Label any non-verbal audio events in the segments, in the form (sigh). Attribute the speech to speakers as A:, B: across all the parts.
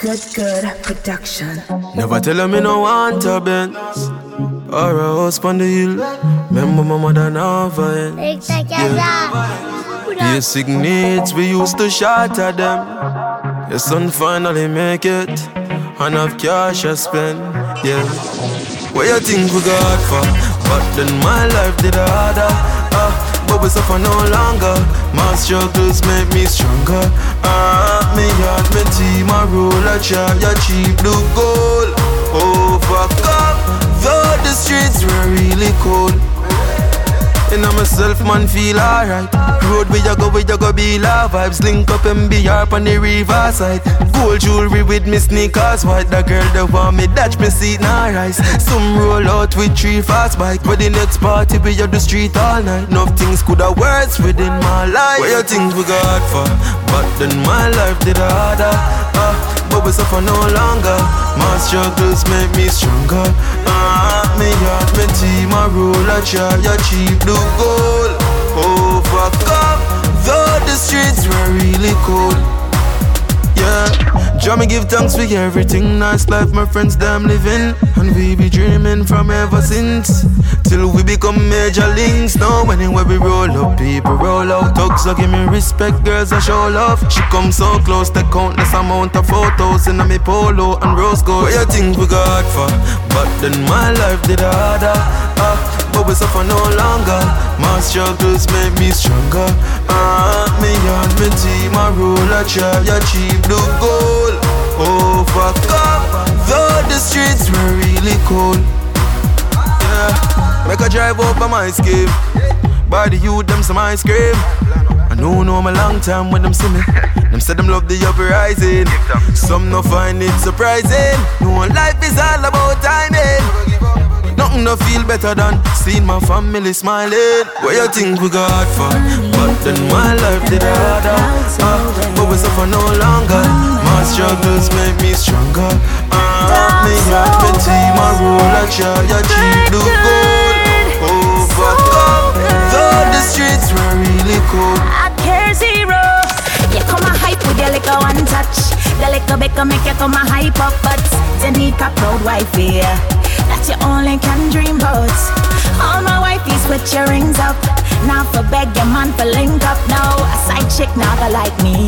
A: Good, good production.
B: Never tell them me no want a Benz or a house on the hill. Remember my mother never ends. Yeah. Basic needs we used to shatter them. Your son finally make it and have cash I spend. Yeah. What you think we got for? But then my life did harder. Ah, but we suffer no longer. My struggles make me stronger. Ah, me heart, me team, I roll a chart, ya cheap blue gold. Overcome, though the streets were really cold. And I'm myself, man, feel alright. Road where you go, where you go, be love vibes. Link up and be on the riverside. Gold jewelry with me sneakers white. The girl that want me that me seat now rise. Some roll out with three fast bike. For the next party, we on the street all night. Enough things could have words within my life. What you think we got for? But then my life did harder. Ah, but we suffer no longer. My struggles make me stronger. Ah, me heart, me team, I roll a chart, ya cheap blue gold. Overcome, though the streets were really cold. Yeah, Jah me give thanks for everything. Nice life, my friends, them living. And we be dreaming from ever since. Till we become major links. Now, anywhere we roll up, people roll out. Thugs, so give me respect, girls, I show love. She come so close, the countless amount of photos in a me polo and rose gold. What you think we got for? But then my life did harder. Ah, but we suffer no longer. My struggles make me stronger. Ah, me and me team, I roll a ya cheap blue gold. Overcome, though the streets were really cold. Yeah, make a drive up by my scheme. By the youth, them some ice cream. I know, know my long time when them see me. Them say them love the uprising. Some no find it surprising. No life is all about timing. Nothing no feel better than seeing my family smiling. What you think we got for? But then my life did harder. Uh, but we suffer no longer. My struggles make me stronger. Uh, me heart, me team, I roll a chair, ya cheap blue gold. Overcome, though the streets were really cold.
C: I care zero. You come a hype with your little one touch. The little baker make you come a hype up, but you need a proud wife here. That you only can dream about. All my wifeys with your rings up. Now for beg your man for link up. No, a side chick never like me.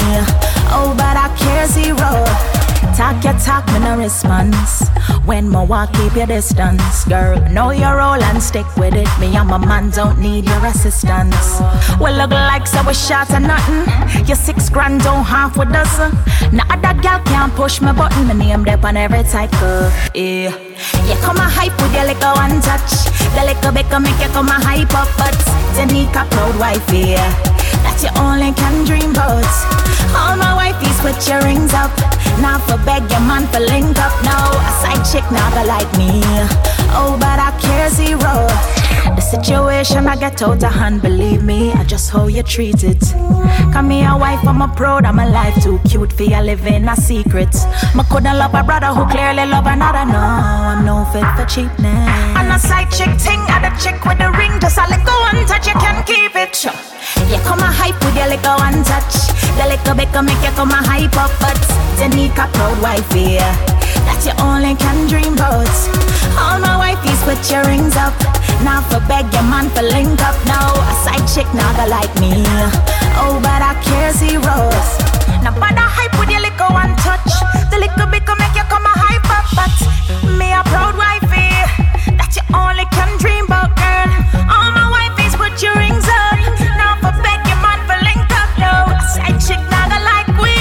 C: Oh, but I care zero. Talk your talk, me no response. When my walk, keep your distance, girl. Know your role and stick with it. Me and my man don't need your assistance. We look like so we shot or nothing. Your six grand don't half a dozen. Now other gal can't push my button. My name there on every cycle. Yeah, you come a hype with your little one touch. The little bit can make you come a hype up, but you need a proud wife here. That you only can dream about. All my wifeys put your rings up. Now for beg your man for link up. No, a side chick never like me. Oh, but I care zero. The situation I get out of hand, believe me, I just how you treat it. Come me a wife, I'm a proud, I'm alive, too cute for you living a secret. Me couldn't love a brother who clearly love another. No, I'm no fit for cheapness. And a side chick and a chick with the ring, just a little one touch, you can keep it. You come a hype with your little one touch. The little bit can make you come a hype up, but you need a proud wife here. That you only can dream about. All my wifeys put your rings up. Now for beg your man for link up. Now a side chick never like me. Oh, but I care zeros. Now bother hype with your little one touch. The little bit can make you come a hype up, but me a proud wife here. That you only can dream about, girl. All my wifeys put your rings up. Now for beg your man for link up. No, a side chick never like we.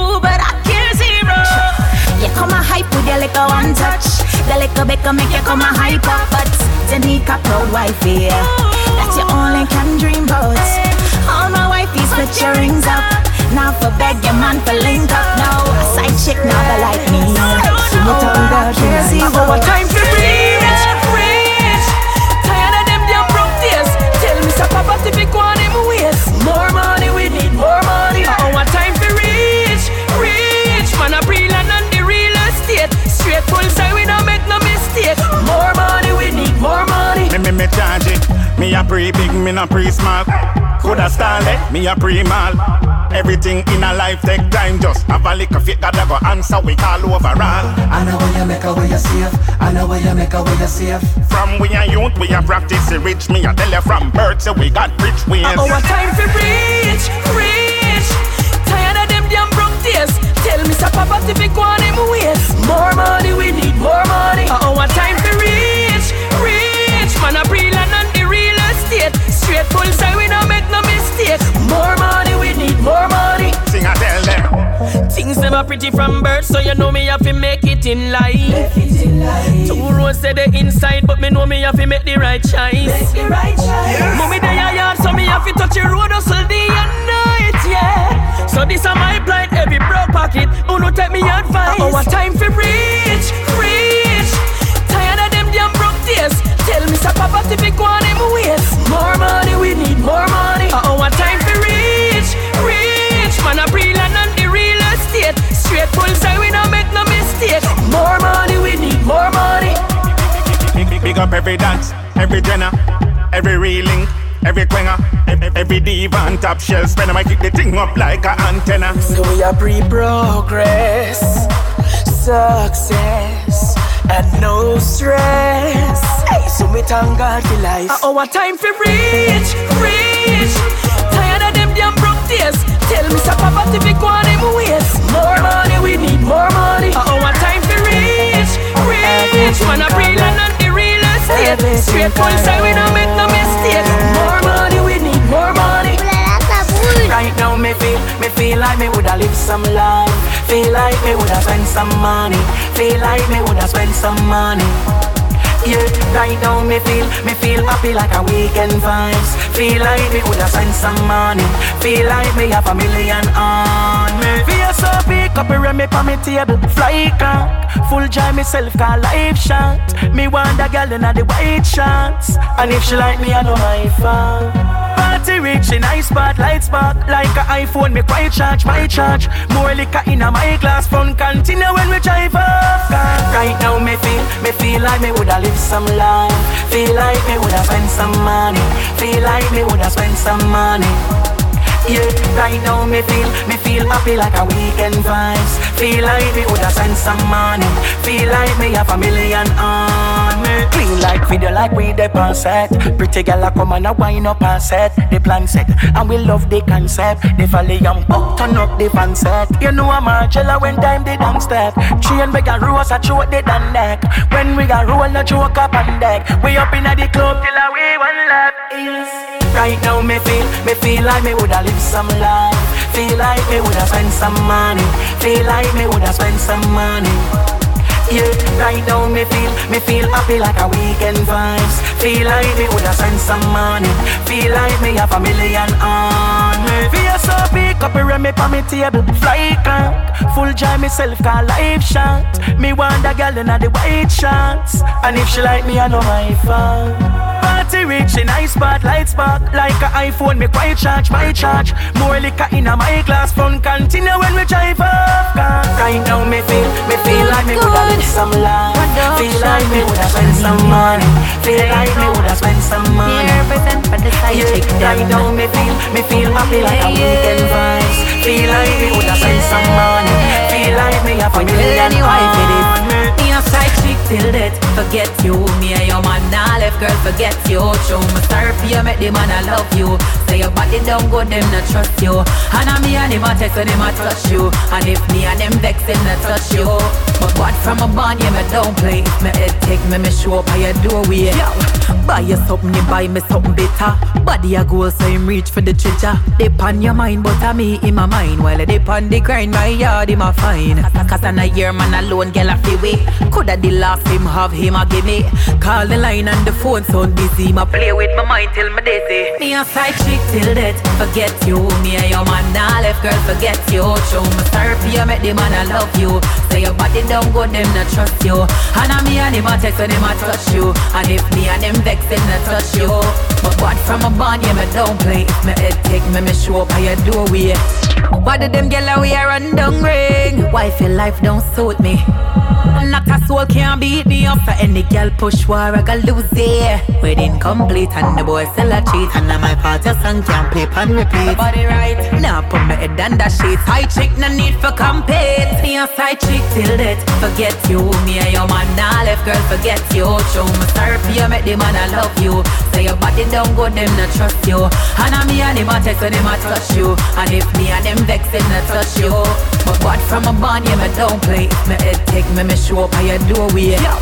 C: Ooh, but I care zero. You come a hype with your little one touch. The little bit can make you come a hype up, but you need a proud wife here. That you only can dream about. All my wifeys put your rings up. Now for beg your man for link up. Now Eh? Me
D: a
E: pre big, me not pre small. Coulda style it, me a pre mal.
F: Everything in a life take time. Just have a lick of it, gotta go answer. We call over all.
G: I know where you make a way you safe. I know where you make a way you safe.
F: From we are youth, we are practice rich. Me I tell you from birth, so we got rich ways.
H: Our time for rich, rich. Pretty from birth, so you know me have to make it in life. It in life. Two roads say the inside, but me know me have to make the right choice. Make the right choice. Mommy they are yard, so me have to touch the road hustle day and night, yeah. So this a my plight, every broke pocket. Who no take me advice? Our time for rich, rich. Tired of them damn broke days. Tell me, Sir Papa, if it go on them ways. More money, we need more money. Our time Straight full side, we don't make no mistake. More money, we need more money.
F: Big, big, big up every dance, every dinner, every reeling, every quenga, every, every diva and top shelf. Spend I kick the thing up like a antenna.
H: So we are pre-progress, success, and no stress. Hey, so me thank God for life. Uh, our time for rich, rich. Tired of them damn broke days. Tell me, Sir Papa, if it go on them ways. More money, we need more money. Uh, our time for rich, rich. Man, a real and on the real estate. Straight full side, we don't make no mistake. More money, we need more money. Right now me feel, me feel like me woulda live some life Feel like me woulda spend some money Feel like me woulda spend some money yeah, right now me feel, me feel happy like a weekend vibes. Feel like me woulda spend some money. Feel like me have a million on me. So up and me on me table. Fly cock, full joy myself call life shot. Me want a girl in the white shots, and if she like me, I know my fan. Party rich in ice spot, light spark. Like a iPhone, me quite charge, my charge. More liquor in a my glass Fun continue when we drive off. Right now me feel, me feel like me woulda live some life. Feel like me woulda spend some money. Feel like me woulda spend some money yeah, right now me feel, me feel happy like a weekend vibes. Feel like me woulda spend some money Feel like me have a million on me. Clean like video like we the set Pretty girl a come and a wind up and set The plan set, and we love the concept. The valley and pop turn up the fan set. You know I'm a Marcella when time they don't step. Train we got rose a throat they done deck When we got roll no joke up on deck. We up in the club till a we one left yes. Right now me feel, me feel like me woulda live some life. Feel like me woulda spend some money. Feel like me woulda spend some money. Yeah, right now me feel, me feel happy like a weekend vibes. Feel like me woulda spend some money. Feel like me have a million on me. Feel so big up around me on me table. Fly cock, full joy myself call life shot. Me want a girl in the white shots And if she like me I know my fan Party rich in spot, light spark Like a iPhone, me quite charge, my charge. More liquor in a my glass. Fun continue when we drive off. Right now me feel, me feel like me woulda live some life Feel like me woulda spend some money. Feel like me woulda spend some money. Yeah, right now me feel, me feel happy like a weekend vibes. Feel like me woulda spend some money. Feel like me have a million on me
I: Me a side chick till death Forget you, me and your man now left girl forget you. Show me sorry for you, make the man I love you. Say your body don't go, them not trust you. And I me and him text when him a touch you. And if me and them vex, them not touch you. But what from a bond, yeah, me don't play. Me head take me, me show up at your doorway Yo, buy you something, you buy me something better. Body a goal, so him reach for the treasure. Dip on your mind, but I me in my mind. While I dip on the grind, my yard, him a fine. Cause I a year man alone, girl a feel way Coulda the last him have him a give me Call the line and the phone sound busy Ma play with my mind till my dizzy Me a side chick till death Forget you, me and your man now left girl forget you Show me for you, make the man I love you Say your body don't go, them not trust you. And I me and him a text when him a touch you. And if me and him vex, them not touch you. But what from a bond, yeah, me don't play. If me head take me, me show up by your doorway. Did them get away run down ring? Why feel life don't suit me? Not a soul can beat me up for any girl push war, I got lose it. Wedding complete and the boy still a cheat. And now my party song can play and repeat. Body right, now put my head on the sheet. Side chick, no need for compete. Me a side chick till death. Forget you, me and your man now left girl forget you. Show me sorry for you, make the man I love you. Say your body don't go, them not trust you. And I me and him a text when him a touch you. And if me and them vex, them not touch you. But what from a bond, yeah, me don't play. If me head take me, me show up by your doorway. Yo,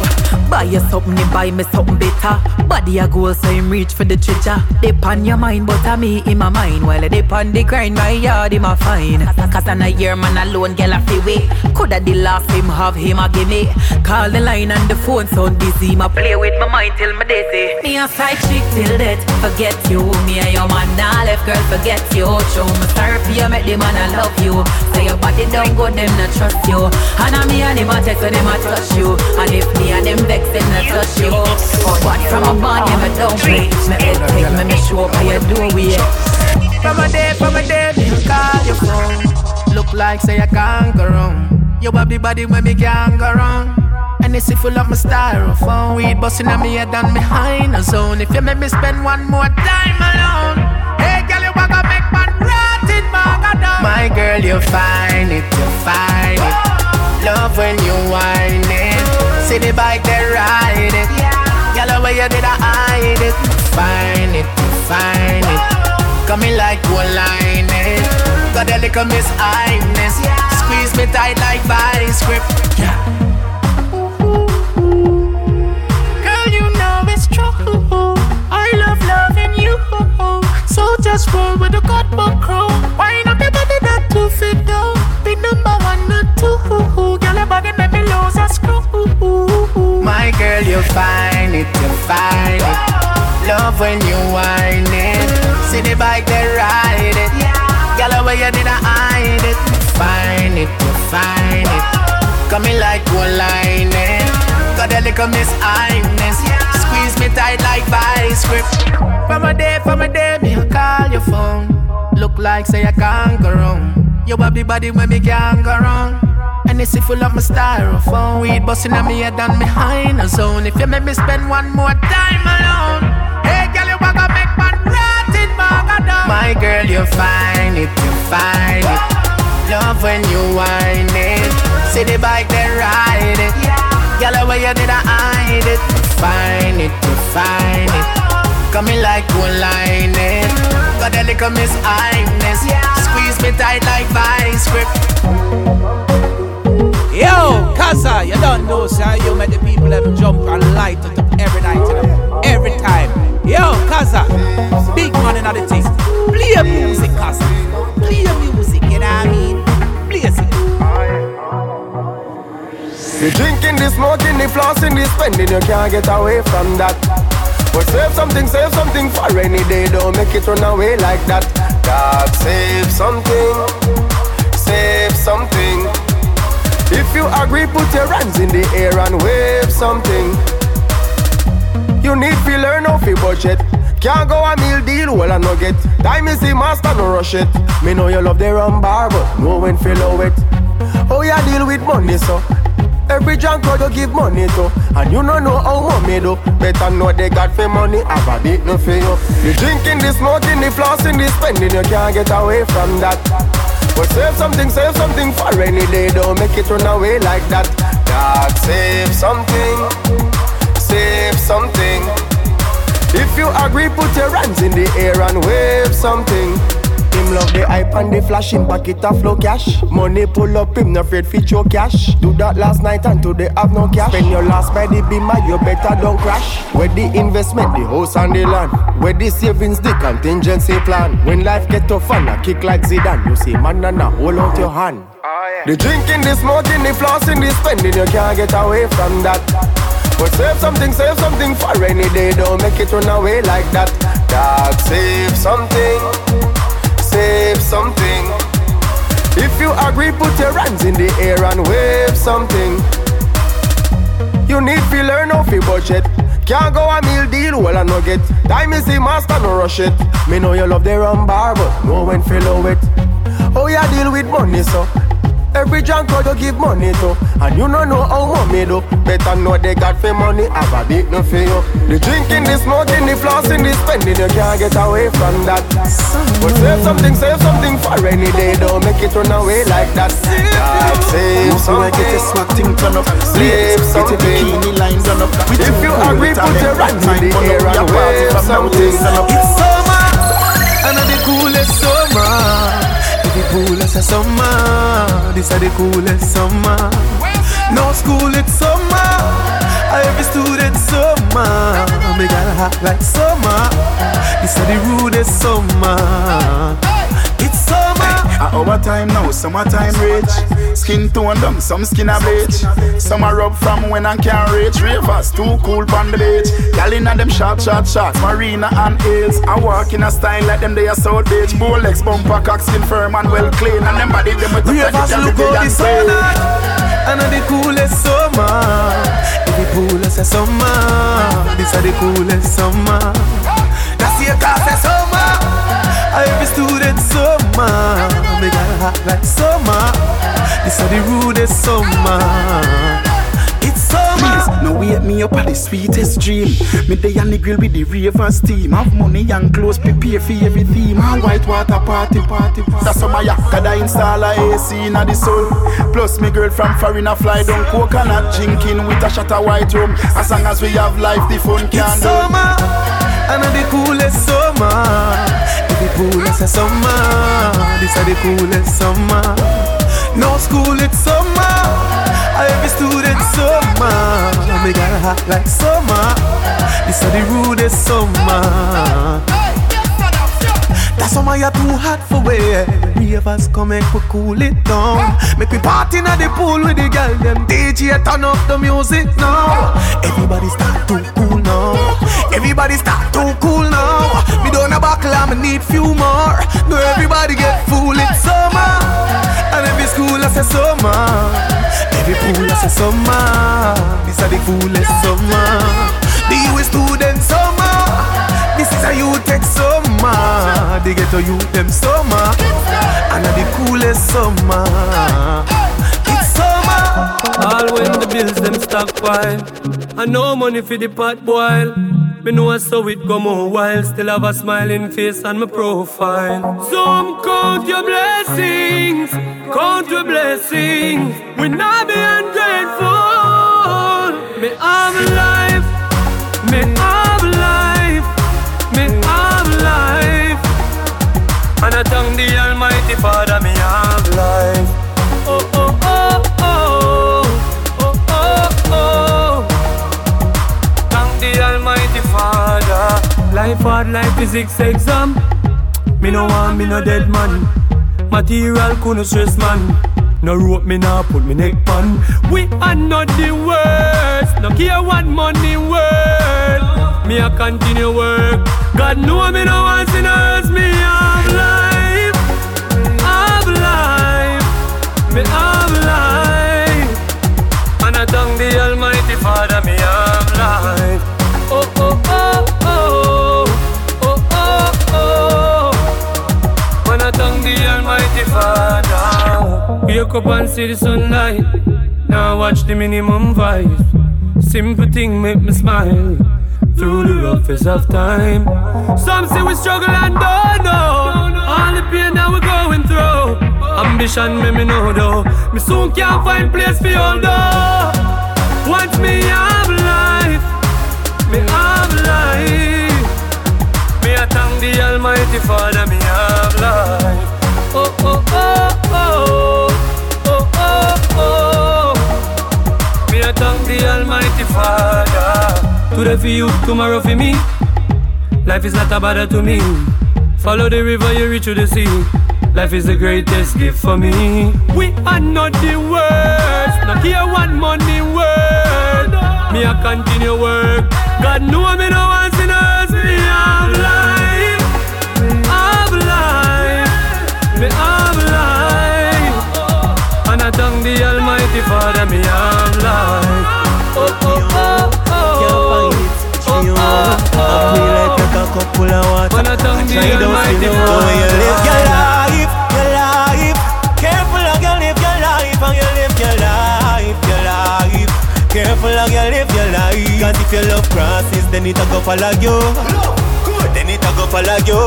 I: buy you something, buy me something better. Body a goal, so him reach for the treasure. Dip on your mind, but I me in my mind. While I dip on the grind, my yard in my fine. Cause I'm a year man alone, girl a free way. Coulda the last him have him a give me. Call the line and the phone sound busy. My play with my mind till my dizzy. Me a side chick till death. Forget you, me and your man now left girl forget you. Show me for you, make the man I love you. Say your body don't go, them not trust you. And I me and him a text when him a touch you. And if me and them vex, them not touch you. But what from a bond, yeah, me don't play. Me head take me, me show up by your doorway.
J: From a day, from a day, me call your phone. Look like say I can't go wrong. You have the body when me can't go wrong. And it's full of my styrofoam. Weed busting on me head and behind the zone. If you make me spend one more time alone. Hey, girl, you wanna make man rot in My girl, you find it, you find Find it, find it. Coming like one line it. Got a little miss highness. Squeeze me tight like vice grip. Yeah. Girl, you know it's true. I love loving you. So just roll with the God book crew. Wind up your body, not too fit down. Be number one, not two. Girl, your body make me lose a screw. My girl, you find it, you find it. Love when you whine it. See the bike, they ride it. Girl, the way you did I hide it. Find it, find it. Coming like one line it. Got a little miss highness. Squeeze me tight like vice grip. From a day, from a day, me call your phone. Look like say I can't go wrong. You the body when me can't go wrong. And it's full of my styrofoam. Weed busting on me head and behind a zone. If you make me spend one more time alone. Hey, girl, you wanna make man rot in My girl, you find it, you find it. Love when you whine it. See the bike, they ride it. Girl, the way you did I hide it. Find it, you find it. Coming like one line it. Got a little miss highness. Squeeze me tight like vice grip.
K: Yo, K-ZA, you don't know, sir. You make the people them jump and light it up every night, Yo, K-ZA, big man in the thing. Play music, K-ZA. Play music, you know what I mean? Play it.
L: The drinking, the smoking, the flossing, the spending, you can't get away from that. But save something, save something for rainy day. Don't make it run away like that. God, save something, save something. If you agree, put your hands in the air and wave something. You need to learn how to budget. Can't go a meal deal, well I no get. Time is the master, no rush it. Me know you love the rum bar, but know when feel low it. Oh, you deal with money, so. Every junk you give money to And you don't know how money do Better know they got for money Have a bit no for you The drinking, the smoking, the flossing, the spending You can't get away from that But save something, save something for rainy day Don't make it run away like that God, save something something If you agree, put your hands in the air and wave something him love the hype and the flashing pocket of flow cash. Money pull up, him no afraid fi choke cash. Do that last night and today have no cash. Spend your last by the beamer, you better don't crash. Where the investment, the house and the land. Where the savings, the contingency plan. When life get tough and a kick like Zidane, you see man and a hold out your hand. Oh, the drinking, the smoking, the flossing, the spending, you can't get away from that. But save something, save something for rainy day. Don't make it run away like that. Dog, save something save something. If you agree, put your hands in the air and wave something. You need to learn how to budget. Can't go a meal deal, well I no get. Time is the master, no rush it. Me know you love the rum bar, but no when follow it. Oh yeah, deal with money so. Every junk you give money to. And you don't know how money do. Better know they got for money Have a big no for you The drinking, the smoking, the flossing, the spending You can't get away from that. But save something, save something for any day Don't make it run away like that. God, Save something
M: get a swag thing turn up.
L: Save something.
M: Bikini line done up.
L: If you agree, put your hand in the air and wave something.
M: It's summer. And the coolest summer coolest summer. This is the coolest summer. No school, it's summer. Every student summer. Me got hot like summer. This is the rudest summer. It's summer.
F: At our time now, summertime rich. Skin tone them, some skin a bleach. Summer rub from when I can't reach. Ravers too cool on the beach. Gal inna them short, short, short. Marina and hills. I walk in a style like them they are South Beach. Bolex bumper, cock skin firm and well clean. And them body them with the
M: Ravers look how the sun And the coolest summer. The coolest summer. This is the coolest summer. That's your class summer. Every student summer, me got hot like summer. This is the rudest summer. It's summer.
F: Please, no wake me up at the sweetest dream. Me day on the grill with the ravers team. Have money and clothes, prepare for every theme. A white water party, party, party. That's summer yak, cause I install a AC in the sun. Plus me girl from foreign a fly down coconut drinking with a shot of white rum. As long as we have life, the fun can
M: It's summer, and the coolest summer. The coolest summer. This is the coolest summer. No school, it's summer. Every student summer. Me got a hot like summer. This is the rudest summer. That summer you're too hot for wear. Ravers come and we cool it down. Make we party in the pool with the girl. Them DJ turn up the music now. Everybody start to cool now. Everybody start to cool now. Me don't a buckle, I need few more. No everybody get. It's summer, and every school I say summer. Every pool I say summer. This is the coolest summer. The US student summer. This is a you take summer. They get to you them summer. And the coolest summer. It's summer.
N: All when the bills them stockpile. I no money for the pot boil. Me know so it go more while. Still have a smiling face on my profile. Some count your blessings. Count your blessings. We not be ungrateful. Me have life. Me have life. Me have life. And I thank the Almighty Father, me have life. Life hard like physics exam. Me no want me no dead man. Material couldn't stress man. No rope me now put me neck pan. We are not the worst. No care what money worth. Me a continue work. God know me no want sinners. Me have Wake up and see the sunlight. Now watch the minimum vibe. Simple thing make me smile through the roughest of time. Some say we struggle and don't know all the pain that we're going through. Ambition, me me know though. Me soon can't find place for all though. Once me have life, me have life. Me I thank the Almighty Father, me have life. Oh oh oh. Oh I thank the Almighty Father. Today for you, tomorrow for me. Life is not a bother to me. Follow the river, you reach to the sea. Life is the greatest gift for me. We are not the worst. Not here one money word. Me I continue work. God know me no one sinners.
O: Cup full of water.
N: When I tongue
O: Try
N: the
O: those
N: almighty
O: feel the way you live your life, your life. Careful how you live your life, how you live your life, your life. Careful how you live your life. Cause if you love crosses, then it a go follow you. Then it a go follow you.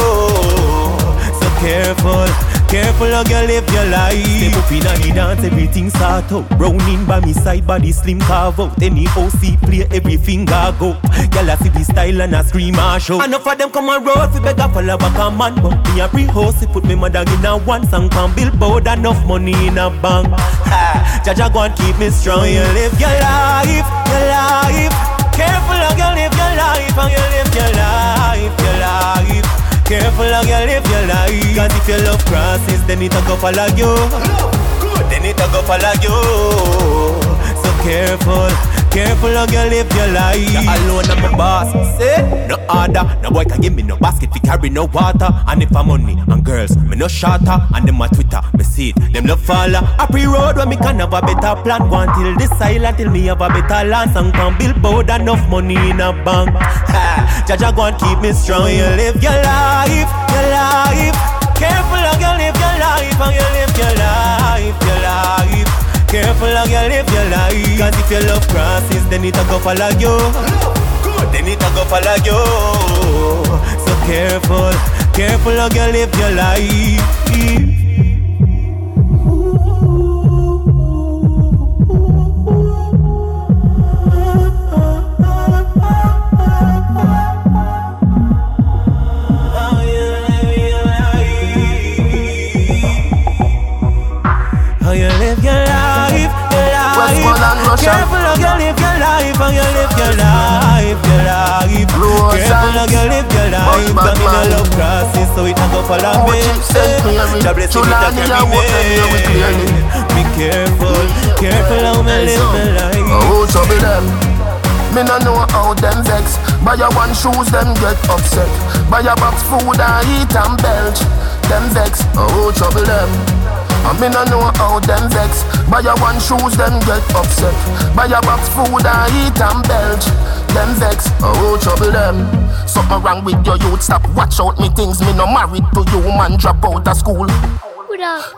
O: So careful. Careful how you live your life. Step up in the dance, everything start out. Browning by me side, body slim carve out. Any OC play, every finger go. Girl, I see the style and I scream and show. Enough of them come on roll, we beg a follow back a man. But me a pre-host, put me mother in a one song. Can billboard, enough money in a bank. Ha, Jaja go and keep me strong. You live your life, your life. Careful how you live your life, how you live your life, your life. Careful how you live your life. Cause if you love crosses then it a go follow you. Then it a go follow you. So careful Careful how you live your life. You alone I'm a boss. Say no order. No boy can give me no basket. Fi carry no water. And if I'm money and girls Me no shatter And them a Twitter Me see it. Them love follow A pre-road where me can have a better plan. Go until this silent Till me have a better land Song can billboard Enough money in a bank. (laughs) Ha, Jaja go and keep me strong. You live your life Your life. Careful how you live your life How you live your life Your life Cause if you love crosses Then it a go follow you. Then it a go follow you. So careful Careful how you live your life. How you your live your life, your
P: Westmoreland. Russia.
O: Careful how you live your life, how you live your life, your life.
P: Blue
O: Careful
P: Oceans.
O: you live your life. Cause me no love crosses, so it a go follow
P: Oh,
O: me.
P: chief St. Mary.
O: God bless you,
P: I walk hear we clearly.
O: Be careful, careful how me live my life.
P: Oh, trouble them. Me no know how them vex Buy a one shoes, them get upset Buy a box food, I eat and belch Them vex, oh trouble them and me no know how them vex. Buy a one shoes, them get upset. Buy a box food, I eat and belch. Them vex, oh trouble them? Something wrong with your youth, stop. Watch out me things Me no married to you, man, drop out of school.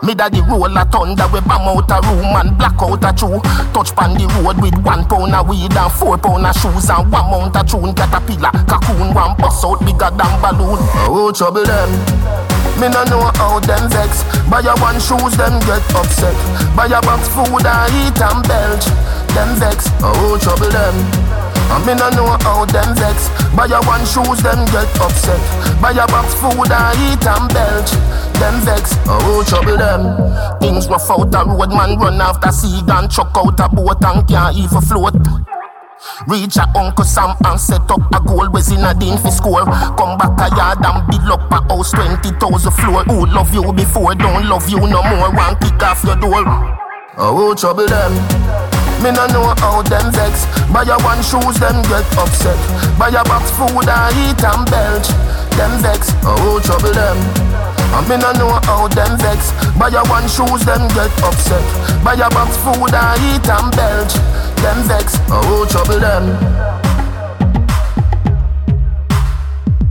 P: Me daddy roll a thunder we bam out a room and black out a chew Touch pan the road with one pound of weed and four pound of shoes and one mount a tune. Caterpillar, cocoon, one bust out bigger than balloon. Oh trouble them me no know how them vex. Buy a one shoes, them get upset. Buy a box food, I eat and belch. Them vex, oh trouble them? And me no know how them vex. Buy a one shoes, them get upset. Buy a box food, I eat and belch. Them vex, oh trouble them? Things rough out a road, man run after sea and chuck out a boat and can't even float Reach a Uncle Sam and set up a goal Was in a din for score. Come back a yard and build up a house 20,000 floor. Who love you before don't love you no more. One kick off your door. Oh trouble them? Me no know how them vex. Buy a one shoes, them get upset. Buy a box food, I eat and belch. Them vex, oh trouble them? And me no know how them vex. Buy a one shoes, them get upset. Buy a box food, I eat and belch Them vex, oh trouble them?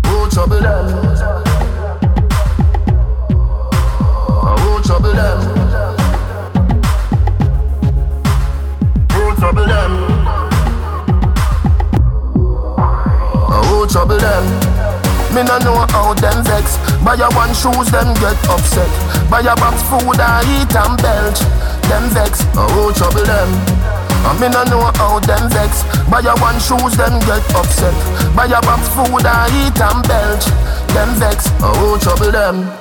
P: Oh trouble them? Oh trouble them? Oh trouble them? Oh trouble them? Me no know how them vex. Buy a one shoes, them get upset. Buy a box food, I eat and belch. Them vex, oh trouble them and me no know how them vex. Buy a one shoes, them get upset. Buy a box food, I eat and belch. Them vex, oh trouble them